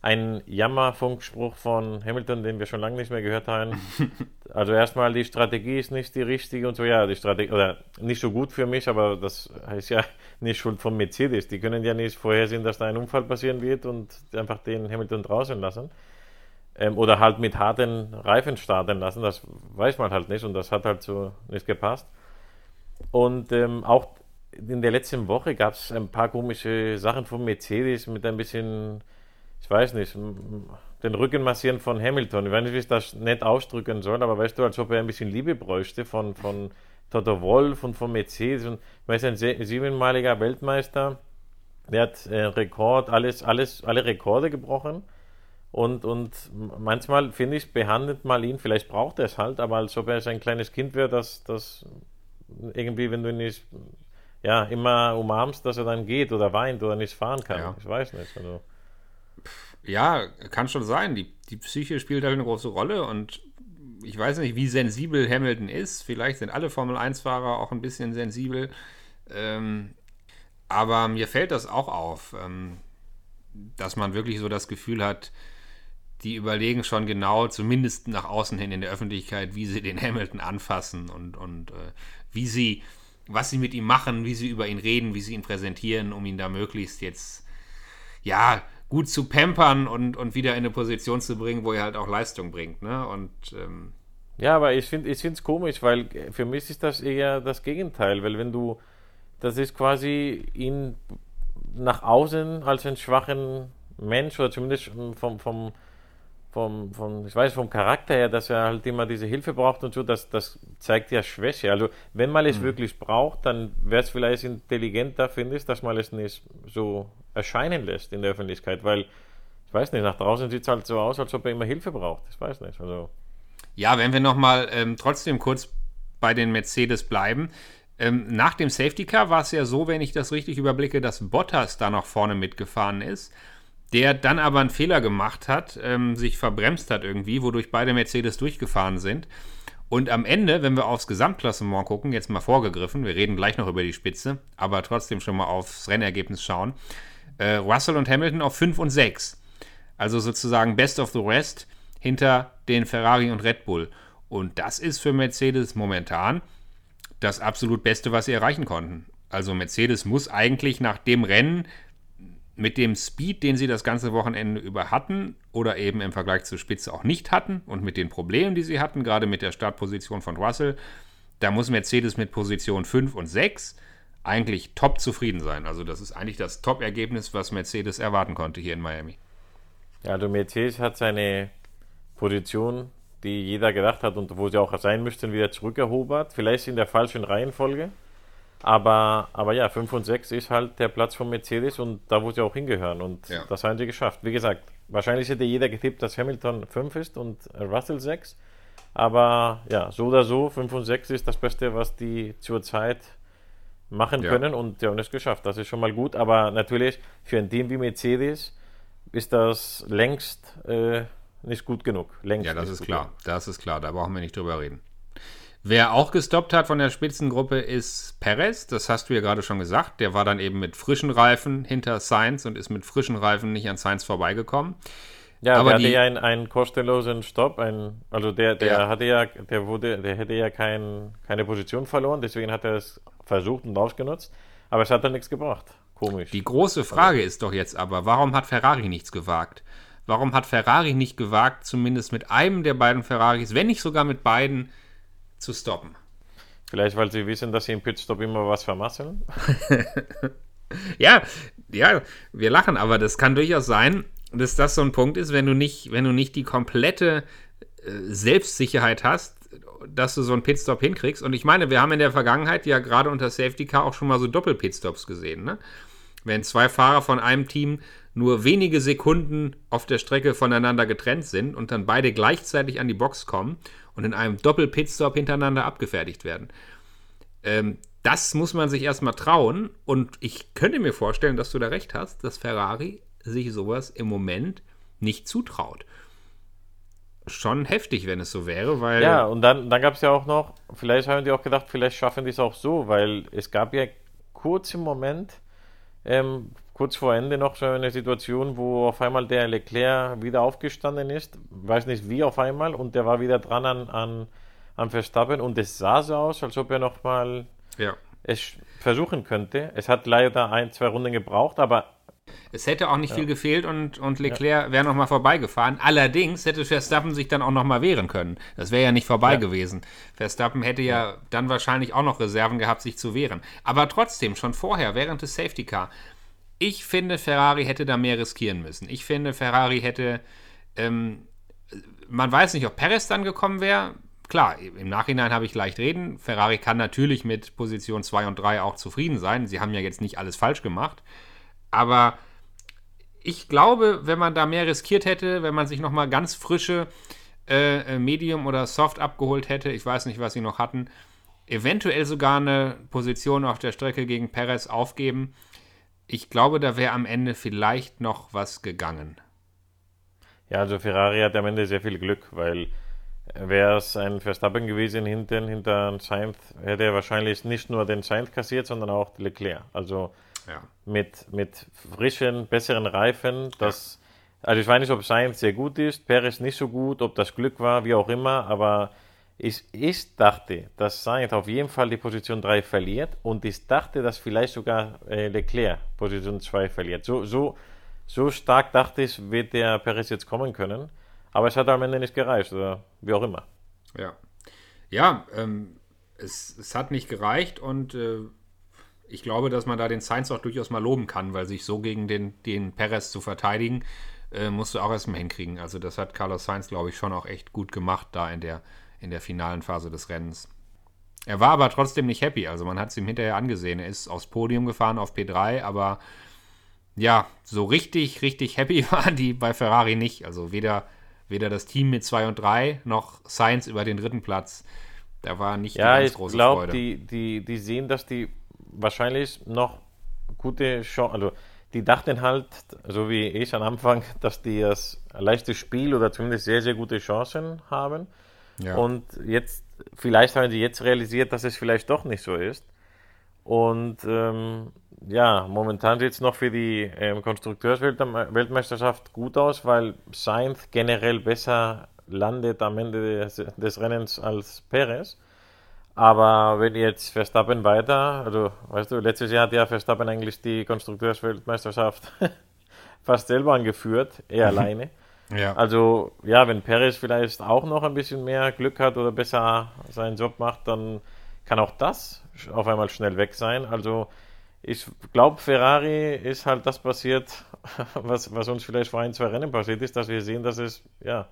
ein Jammerfunkspruch von Hamilton, den wir schon lange nicht mehr gehört haben. [LAUGHS] also erstmal, die Strategie ist nicht die richtige und so, ja, die Strategie, oder nicht so gut für mich, aber das heißt ja [LAUGHS] nicht Schuld von Mercedes. Die können ja nicht vorhersehen, dass da ein Unfall passieren wird und einfach den Hamilton draußen lassen. Ähm, oder halt mit harten Reifen starten lassen, das weiß man halt nicht und das hat halt so nicht gepasst. Und ähm, auch in der letzten Woche gab es ein paar komische Sachen von Mercedes mit ein bisschen ich weiß nicht, den Rücken massieren von Hamilton. Ich weiß nicht, wie ich das nett ausdrücken soll, aber weißt du, als ob er ein bisschen Liebe bräuchte von, von Toto Wolf und von Mercedes. Und ich weiß, ein siebenmaliger Weltmeister, der hat äh, Rekord, alles, alles, alle Rekorde gebrochen. Und, und manchmal, finde ich, behandelt mal ihn, vielleicht braucht er es halt, aber als ob er ein kleines Kind wäre, das, das irgendwie, wenn du ihn nicht ja, immer umarmst, dass er dann geht oder weint oder nicht fahren kann. Ja. Ich weiß nicht. Also. Ja, kann schon sein. Die, die Psyche spielt halt eine große Rolle und ich weiß nicht, wie sensibel Hamilton ist. Vielleicht sind alle Formel-1-Fahrer auch ein bisschen sensibel. Ähm, aber mir fällt das auch auf, ähm, dass man wirklich so das Gefühl hat, die überlegen schon genau, zumindest nach außen hin in der Öffentlichkeit, wie sie den Hamilton anfassen und, und äh, wie sie, was sie mit ihm machen, wie sie über ihn reden, wie sie ihn präsentieren, um ihn da möglichst jetzt, ja, gut zu pampern und, und wieder in eine Position zu bringen, wo er halt auch Leistung bringt. Ne? Und, ähm ja, aber ich finde es komisch, weil für mich ist das eher das Gegenteil, weil wenn du, das ist quasi ihn nach außen als einen schwachen Mensch oder zumindest vom, vom, vom, vom, ich weiß, vom Charakter her, dass er halt immer diese Hilfe braucht und so, das, das zeigt ja Schwäche. Also wenn man es mhm. wirklich braucht, dann wäre es vielleicht intelligenter, finde ich, dass man es nicht so erscheinen lässt in der Öffentlichkeit, weil ich weiß nicht, nach draußen sieht es halt so aus, als ob er immer Hilfe braucht. Ich weiß nicht. Also. Ja, wenn wir nochmal ähm, trotzdem kurz bei den Mercedes bleiben. Ähm, nach dem Safety Car war es ja so, wenn ich das richtig überblicke, dass Bottas da noch vorne mitgefahren ist der dann aber einen Fehler gemacht hat, ähm, sich verbremst hat irgendwie, wodurch beide Mercedes durchgefahren sind. Und am Ende, wenn wir aufs Gesamtklassement gucken, jetzt mal vorgegriffen, wir reden gleich noch über die Spitze, aber trotzdem schon mal aufs Rennergebnis schauen, äh, Russell und Hamilton auf 5 und 6. Also sozusagen Best of the Rest hinter den Ferrari und Red Bull. Und das ist für Mercedes momentan das absolut Beste, was sie erreichen konnten. Also Mercedes muss eigentlich nach dem Rennen mit dem Speed, den sie das ganze Wochenende über hatten oder eben im Vergleich zur Spitze auch nicht hatten und mit den Problemen, die sie hatten, gerade mit der Startposition von Russell, da muss Mercedes mit Position 5 und 6 eigentlich top zufrieden sein. Also das ist eigentlich das Top-Ergebnis, was Mercedes erwarten konnte hier in Miami. Ja, also Mercedes hat seine Position, die jeder gedacht hat und wo sie auch sein müssten, wieder zurückerobert. Vielleicht in der falschen Reihenfolge. Aber, aber ja, 5 und 6 ist halt der Platz von Mercedes und da, wo sie auch hingehören. Und ja. das haben sie geschafft. Wie gesagt, wahrscheinlich hätte jeder getippt, dass Hamilton 5 ist und Russell 6. Aber ja, so oder so, 5 und 6 ist das Beste, was die zurzeit machen ja. können und die haben es geschafft. Das ist schon mal gut. Aber natürlich für ein Team wie Mercedes ist das längst äh, nicht gut genug. Längst ja, das ist klar. Genug. Das ist klar. Da brauchen wir nicht drüber reden. Wer auch gestoppt hat von der Spitzengruppe ist Perez. Das hast du ja gerade schon gesagt. Der war dann eben mit frischen Reifen hinter Sainz und ist mit frischen Reifen nicht an Sainz vorbeigekommen. Ja, aber der hatte ja einen, einen kostenlosen Stopp. Ein, also der, der ja. hatte ja, der wurde, der hätte ja kein, keine Position verloren, deswegen hat er es versucht und ausgenutzt. Aber es hat dann nichts gebracht. Komisch. Die große Frage ist doch jetzt aber, warum hat Ferrari nichts gewagt? Warum hat Ferrari nicht gewagt, zumindest mit einem der beiden Ferraris, wenn nicht sogar mit beiden, zu stoppen. Vielleicht, weil sie wissen, dass sie im Pitstop immer was vermasseln? [LAUGHS] ja, ja, wir lachen, aber das kann durchaus sein, dass das so ein Punkt ist, wenn du nicht, wenn du nicht die komplette äh, Selbstsicherheit hast, dass du so einen Pitstop hinkriegst. Und ich meine, wir haben in der Vergangenheit ja gerade unter Safety Car auch schon mal so Doppel-Pitstops gesehen, ne? Wenn zwei Fahrer von einem Team nur wenige Sekunden auf der Strecke voneinander getrennt sind und dann beide gleichzeitig an die Box kommen und in einem Doppel-Pitstop hintereinander abgefertigt werden. Ähm, das muss man sich erstmal trauen und ich könnte mir vorstellen, dass du da recht hast, dass Ferrari sich sowas im Moment nicht zutraut. Schon heftig, wenn es so wäre, weil. Ja, und dann, dann gab es ja auch noch, vielleicht haben die auch gedacht, vielleicht schaffen die es auch so, weil es gab ja kurz im Moment, ähm, kurz vor Ende noch so eine Situation, wo auf einmal der Leclerc wieder aufgestanden ist, weiß nicht wie auf einmal, und der war wieder dran an, an, an Verstappen und es sah so aus, als ob er nochmal ja. es versuchen könnte. Es hat leider ein, zwei Runden gebraucht, aber es hätte auch nicht ja. viel gefehlt und, und Leclerc ja. wäre nochmal vorbeigefahren. Allerdings hätte Verstappen sich dann auch nochmal wehren können. Das wäre ja nicht vorbei ja. gewesen. Verstappen hätte ja, dann wahrscheinlich auch noch Reserven gehabt, sich zu wehren. Aber trotzdem, schon vorher, während des Safety Car, ich finde, Ferrari hätte da mehr riskieren müssen. Ich finde, Ferrari hätte. Ähm, man weiß nicht, ob Perez dann gekommen wäre. Klar, im Nachhinein habe ich leicht reden. Ferrari kann natürlich mit Position 2 und 3 auch zufrieden sein. Sie haben ja jetzt nicht alles falsch gemacht. Aber ich glaube, wenn man da mehr riskiert hätte, wenn man sich nochmal ganz frische äh, äh, Medium oder Soft abgeholt hätte, ich weiß nicht, was sie noch hatten, eventuell sogar eine Position auf der Strecke gegen Perez aufgeben, ich glaube, da wäre am Ende vielleicht noch was gegangen. Ja, also Ferrari hat am Ende sehr viel Glück, weil wäre es ein Verstappen gewesen hinten, hinter Sainz, hätte er wahrscheinlich nicht nur den Sainz kassiert, sondern auch Leclerc. Also ja. mit, mit frischen, besseren Reifen, das, ja. also ich weiß nicht, ob Sainz sehr gut ist, Perez nicht so gut, ob das Glück war, wie auch immer, aber ich, ich dachte, dass Sainz auf jeden Fall die Position 3 verliert und ich dachte, dass vielleicht sogar äh, Leclerc Position 2 verliert. So, so, so stark dachte ich, wird der Perez jetzt kommen können. Aber es hat am Ende nicht gereicht, oder wie auch immer. Ja, ja ähm, es, es hat nicht gereicht und äh, ich glaube, dass man da den Sainz auch durchaus mal loben kann, weil sich so gegen den, den Perez zu verteidigen, äh, musst du auch erstmal hinkriegen. Also das hat Carlos Sainz, glaube ich, schon auch echt gut gemacht da in der in der finalen Phase des Rennens. Er war aber trotzdem nicht happy, also man hat es ihm hinterher angesehen. Er ist aufs Podium gefahren auf P3, aber ja, so richtig, richtig happy [LAUGHS] waren die bei Ferrari nicht. Also weder, weder das Team mit 2 und 3 noch Sainz über den dritten Platz. Da war nicht ja, die ganz große glaub, Freude. Die, die, die sehen, dass die wahrscheinlich noch gute Chance, also die dachten halt, so wie ich am Anfang, [LAUGHS] dass die das leichte Spiel oder zumindest sehr, sehr gute Chancen haben. Ja. Und jetzt, vielleicht haben sie jetzt realisiert, dass es vielleicht doch nicht so ist. Und ähm, ja, momentan sieht es noch für die ähm, Konstrukteursweltmeisterschaft gut aus, weil Sainz generell besser landet am Ende des, des Rennens als Perez. Aber wenn jetzt Verstappen weiter, also weißt du, letztes Jahr hat ja Verstappen eigentlich die Konstrukteursweltmeisterschaft [LAUGHS] fast selber angeführt, er alleine. Ja. Also, ja, wenn Perez vielleicht auch noch ein bisschen mehr Glück hat oder besser seinen Job macht, dann kann auch das auf einmal schnell weg sein. Also, ich glaube, Ferrari ist halt das passiert, [LAUGHS] was, was uns vielleicht vor ein, zwei Rennen passiert ist, dass wir sehen, dass es, ja,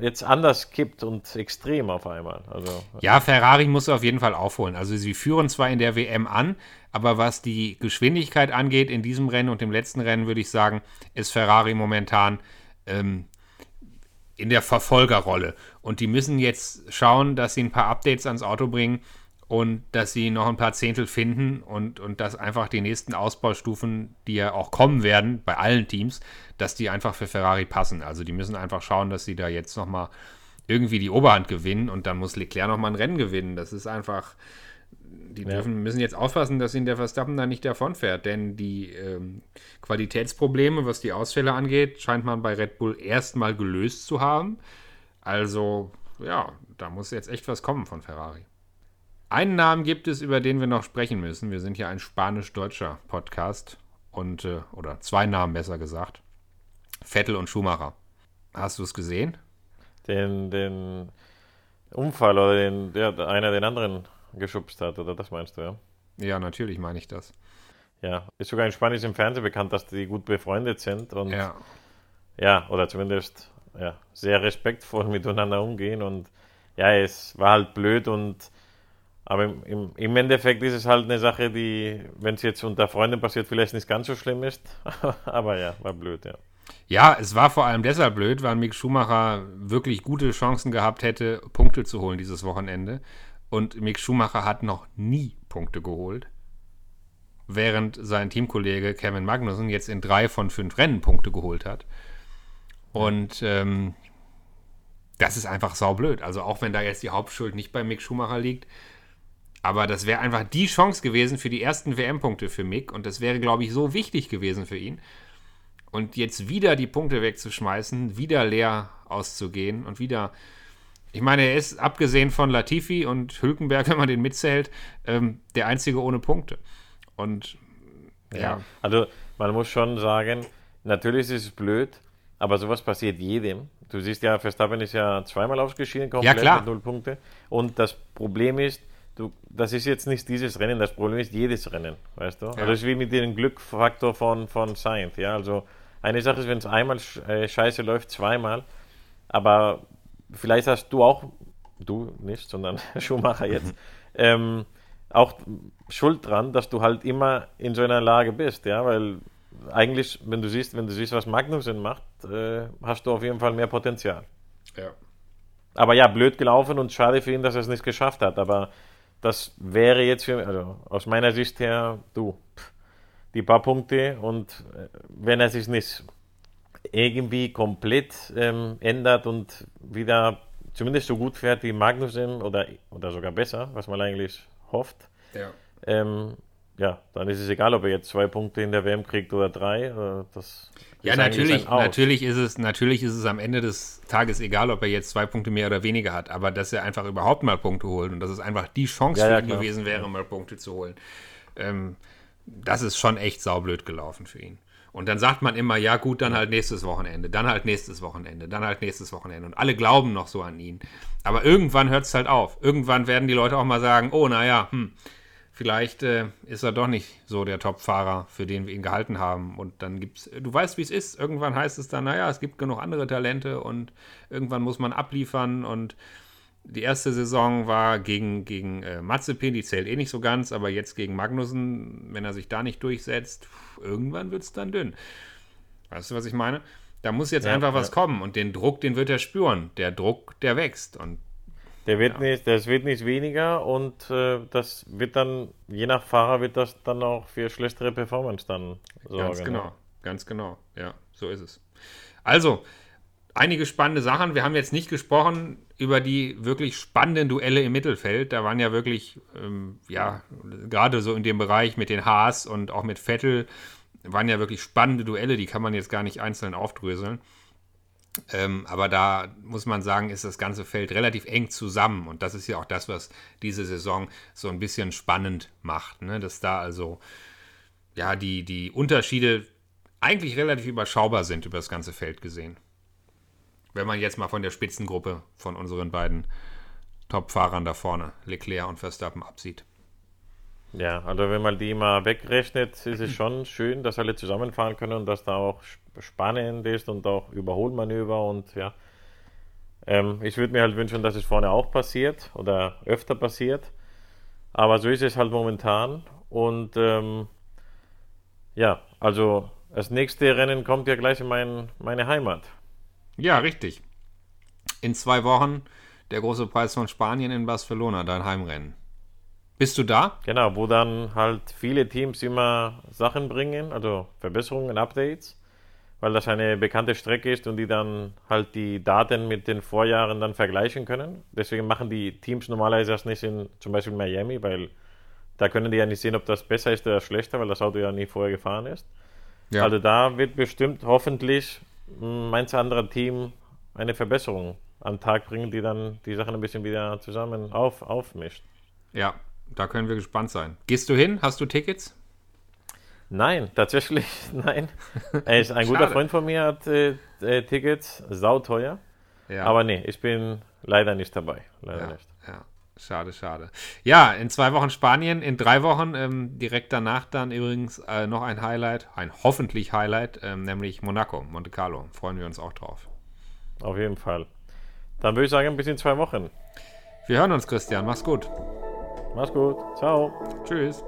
jetzt anders kippt und extrem auf einmal. Also, Ja, Ferrari muss auf jeden Fall aufholen. Also sie führen zwar in der WM an, aber was die Geschwindigkeit angeht in diesem Rennen und dem letzten Rennen, würde ich sagen, ist Ferrari momentan ähm, in der Verfolgerrolle. Und die müssen jetzt schauen, dass sie ein paar Updates ans Auto bringen und dass sie noch ein paar Zehntel finden und, und dass einfach die nächsten Ausbaustufen, die ja auch kommen werden bei allen Teams, dass die einfach für Ferrari passen. Also die müssen einfach schauen, dass sie da jetzt nochmal irgendwie die Oberhand gewinnen und dann muss Leclerc nochmal ein Rennen gewinnen. Das ist einfach, die dürfen, müssen jetzt aufpassen, dass ihnen der Verstappen da nicht davonfährt, denn die ähm, Qualitätsprobleme, was die Ausfälle angeht, scheint man bei Red Bull erstmal gelöst zu haben. Also, ja, da muss jetzt echt was kommen von Ferrari. Einen Namen gibt es, über den wir noch sprechen müssen. Wir sind ja ein spanisch-deutscher Podcast und, äh, oder zwei Namen besser gesagt. Vettel und Schumacher. Hast du es gesehen? den, den Unfall oder den, der einer den anderen geschubst hat, oder das meinst du, ja? Ja, natürlich meine ich das. Ja, ist sogar in Spanisch im Fernsehen bekannt, dass die gut befreundet sind und Ja. ja, oder zumindest ja, sehr respektvoll [LAUGHS] miteinander umgehen und ja, es war halt blöd und aber im, im, Endeffekt ist es halt eine Sache, die, wenn es jetzt unter Freunden passiert, vielleicht nicht ganz so schlimm ist. [LAUGHS] aber ja, war blöd, ja. Ja, es war vor allem deshalb blöd, weil Mick Schumacher wirklich gute Chancen gehabt hätte, Punkte zu holen dieses Wochenende. Und Mick Schumacher hat noch nie Punkte geholt, während sein Teamkollege Kevin Magnussen jetzt in drei von fünf Rennen Punkte geholt hat. Und ähm, das ist einfach saublöd. Also auch wenn da jetzt die Hauptschuld nicht bei Mick Schumacher liegt, aber das wäre einfach die Chance gewesen für die ersten WM-Punkte für Mick und das wäre, glaube ich, so wichtig gewesen für ihn. Und jetzt wieder die Punkte wegzuschmeißen, wieder leer auszugehen und wieder. Ich meine, er ist abgesehen von Latifi und Hülkenberg, [LAUGHS] wenn man den mitzählt, ähm, der einzige ohne Punkte. Und ja, Also man muss schon sagen, natürlich ist es blöd, aber sowas passiert jedem. Du siehst ja, Verstappen ist ja zweimal ausgeschieden, komplett klar. mit null Punkte. Und das Problem ist, du, das ist jetzt nicht dieses Rennen, das Problem ist jedes Rennen, weißt du? Also das ist wie mit dem Glückfaktor von, von Sainz, ja, also eine Sache ist, wenn es einmal äh, scheiße läuft, zweimal, aber vielleicht hast du auch, du nicht, sondern [LAUGHS] Schumacher jetzt, ähm, auch schuld dran, dass du halt immer in so einer Lage bist, ja, weil eigentlich, wenn du siehst, wenn du siehst, was Magnussen macht, äh, hast du auf jeden Fall mehr Potenzial. ja. Aber ja, blöd gelaufen und schade für ihn, dass er es nicht geschafft hat. Aber das wäre jetzt für also aus meiner Sicht her, du, die paar Punkte und äh, wenn er sich nicht irgendwie komplett ähm, ändert und wieder zumindest so gut fährt wie Magnussen oder, oder sogar besser, was man eigentlich hofft, ja. ähm, ja, dann ist es egal, ob er jetzt zwei Punkte in der WM kriegt oder drei. Äh, das Ja, natürlich, natürlich, ist es, natürlich ist es am Ende des Tages egal, ob er jetzt zwei Punkte mehr oder weniger hat, aber dass er einfach überhaupt mal Punkte holt und dass es einfach die Chance Ja, für ja, ihn klar. gewesen wäre, mal Punkte zu holen. Ähm, das ist schon echt saublöd gelaufen für ihn. Und dann sagt man immer, ja gut, dann halt nächstes Wochenende, dann halt nächstes Wochenende, dann halt nächstes Wochenende. Und alle glauben noch so an ihn. Aber irgendwann hört es halt auf. Irgendwann werden die Leute auch mal sagen, oh naja, hm, vielleicht äh, ist er doch nicht so der Top-Fahrer, für den wir ihn gehalten haben. Und dann gibt's, du weißt, wie es ist. Irgendwann heißt es dann, naja, es gibt genug andere Talente und irgendwann muss man abliefern. Und die erste Saison war gegen, gegen äh, Mazepin, die zählt eh nicht so ganz, aber jetzt gegen Magnussen, wenn er sich da nicht durchsetzt, pff, irgendwann wird es dann dünn. Weißt du, was ich meine? Da muss jetzt Ja, einfach was ja. kommen und den Druck, den wird er spüren. Der Druck, der wächst. Und Der wird nicht, das wird nicht weniger und äh, das wird dann, je nach Fahrer, wird das dann auch für schlechtere Performance dann sorgen. Ganz genau, ja. ganz genau. Ja, so ist es. Also, einige spannende Sachen. Wir haben jetzt nicht gesprochen über die wirklich spannenden Duelle im Mittelfeld. Da waren ja wirklich, ähm, ja, gerade so in dem Bereich mit den Haas und auch mit Vettel, waren ja wirklich spannende Duelle. Die kann man jetzt gar nicht einzeln aufdröseln. Ähm, aber da muss man sagen, ist das ganze Feld relativ eng zusammen. Und das ist ja auch das, was diese Saison so ein bisschen spannend macht. Ne? Dass da also ja, die, die Unterschiede eigentlich relativ überschaubar sind über das ganze Feld gesehen. Wenn man jetzt mal von der Spitzengruppe von unseren beiden Top-Fahrern da vorne, Leclerc und Verstappen, absieht. Ja, also wenn man die mal wegrechnet, ist es schon schön, dass alle zusammenfahren können und dass da auch spannend ist und auch Überholmanöver und ja. Ähm, ich würde mir halt wünschen, dass es vorne auch passiert oder öfter passiert. Aber so ist es halt momentan. Und ähm, ja, also das nächste Rennen kommt ja gleich in mein, meine Heimat. Ja, richtig. In zwei Wochen der große Preis von Spanien in Barcelona, dein Heimrennen. Bist du da? Genau, wo dann halt viele Teams immer Sachen bringen, also Verbesserungen, Updates, weil das eine bekannte Strecke ist und die dann halt die Daten mit den Vorjahren dann vergleichen können. Deswegen machen die Teams normalerweise das nicht in zum Beispiel Miami, weil da können die ja nicht sehen, ob das besser ist oder schlechter, weil das Auto ja nie vorher gefahren ist. Ja. Also da wird bestimmt hoffentlich manch anderer Team eine Verbesserung am Tag bringen, die dann die Sachen ein bisschen wieder zusammen auf, aufmischt. Ja, da können wir gespannt sein. Gehst du hin? Hast du Tickets? Nein, tatsächlich [LAUGHS] nein. Ist ein guter Freund von mir, hat äh, äh, Tickets, sauteuer. Ja. Aber nee, ich bin leider nicht dabei. Leider ja, nicht. Ja. Schade, schade. Ja, in zwei Wochen Spanien, in drei Wochen ähm, direkt danach dann übrigens äh, noch ein Highlight, ein hoffentlich Highlight, ähm, nämlich Monaco, Monte Carlo. Freuen wir uns auch drauf. Auf jeden Fall. Dann würde ich sagen, bis in zwei Wochen. Wir hören uns, Christian. Mach's gut. Mach's gut. Ciao. Tschüss.